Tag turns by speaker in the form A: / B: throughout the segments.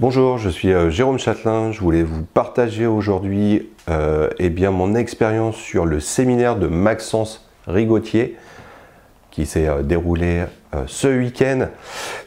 A: Bonjour, je suis euh, Jérôme Châtelain. Je voulais vous partager aujourd'hui euh, eh mon expérience sur le séminaire de Maxence Rigotier qui s'est euh, déroulé ce week-end.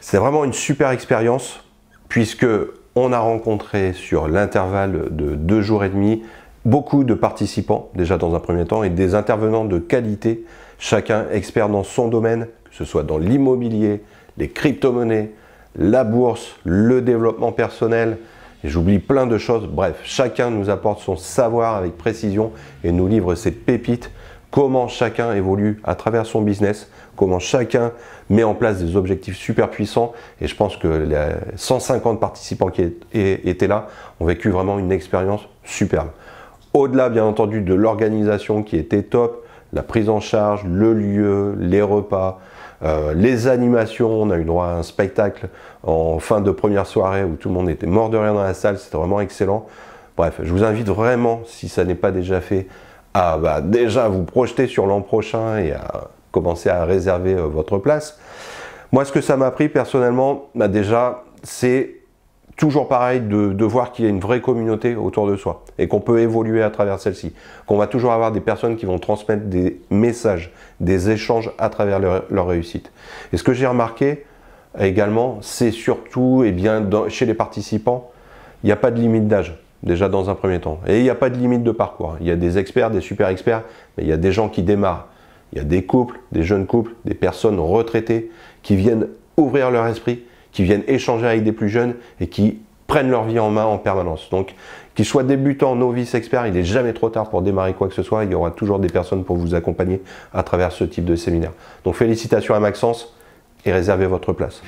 A: C'est vraiment une super expérience puisque on a rencontré sur l'intervalle de deux jours et demi beaucoup de participants déjà dans un premier temps et des intervenants de qualité, chacun expert dans son domaine, que ce soit dans l'immobilier, les crypto-monnaies, la bourse, le développement personnel, j'oublie plein de choses. Bref, chacun nous apporte son savoir avec précision et nous livre ses pépites, comment chacun évolue à travers son business, comment chacun met en place des objectifs super puissants. Et je pense que les 150 participants qui étaient là ont vécu vraiment une expérience superbe. Au-delà, bien entendu, de l'organisation qui était top, la prise en charge, le lieu, les repas, euh, les animations, on a eu droit à un spectacle en fin de première soirée où tout le monde était mort de rire dans la salle, c'était vraiment excellent. Bref, je vous invite vraiment, si ça n'est pas déjà fait, à bah, déjà vous projeter sur l'an prochain et à commencer à réserver euh, votre place. Moi, ce que ça m'a pris personnellement, bah, déjà, c'est toujours pareil de, voir qu'il y a une vraie communauté autour de soi et qu'on peut évoluer à travers celle-ci, qu'on va toujours avoir des personnes qui vont transmettre des messages, des échanges à travers leur, réussite. Et ce que j'ai remarqué également, c'est surtout eh bien, chez les participants, il n'y a pas de limite d'âge déjà dans un premier temps. Et il n'y a pas de limite de parcours. Il y a des experts, des super experts, mais il y a des gens qui démarrent. Il y a des couples, des jeunes couples, des personnes retraitées qui viennent ouvrir leur esprit qui viennent échanger avec des plus jeunes et qui prennent leur vie en main en permanence. Donc, qu'ils soient débutants, novices, experts, il n'est jamais trop tard pour démarrer quoi que ce soit. Il y aura toujours des personnes pour vous accompagner à travers ce type de séminaire. Donc, félicitations à Maxence et réservez votre place.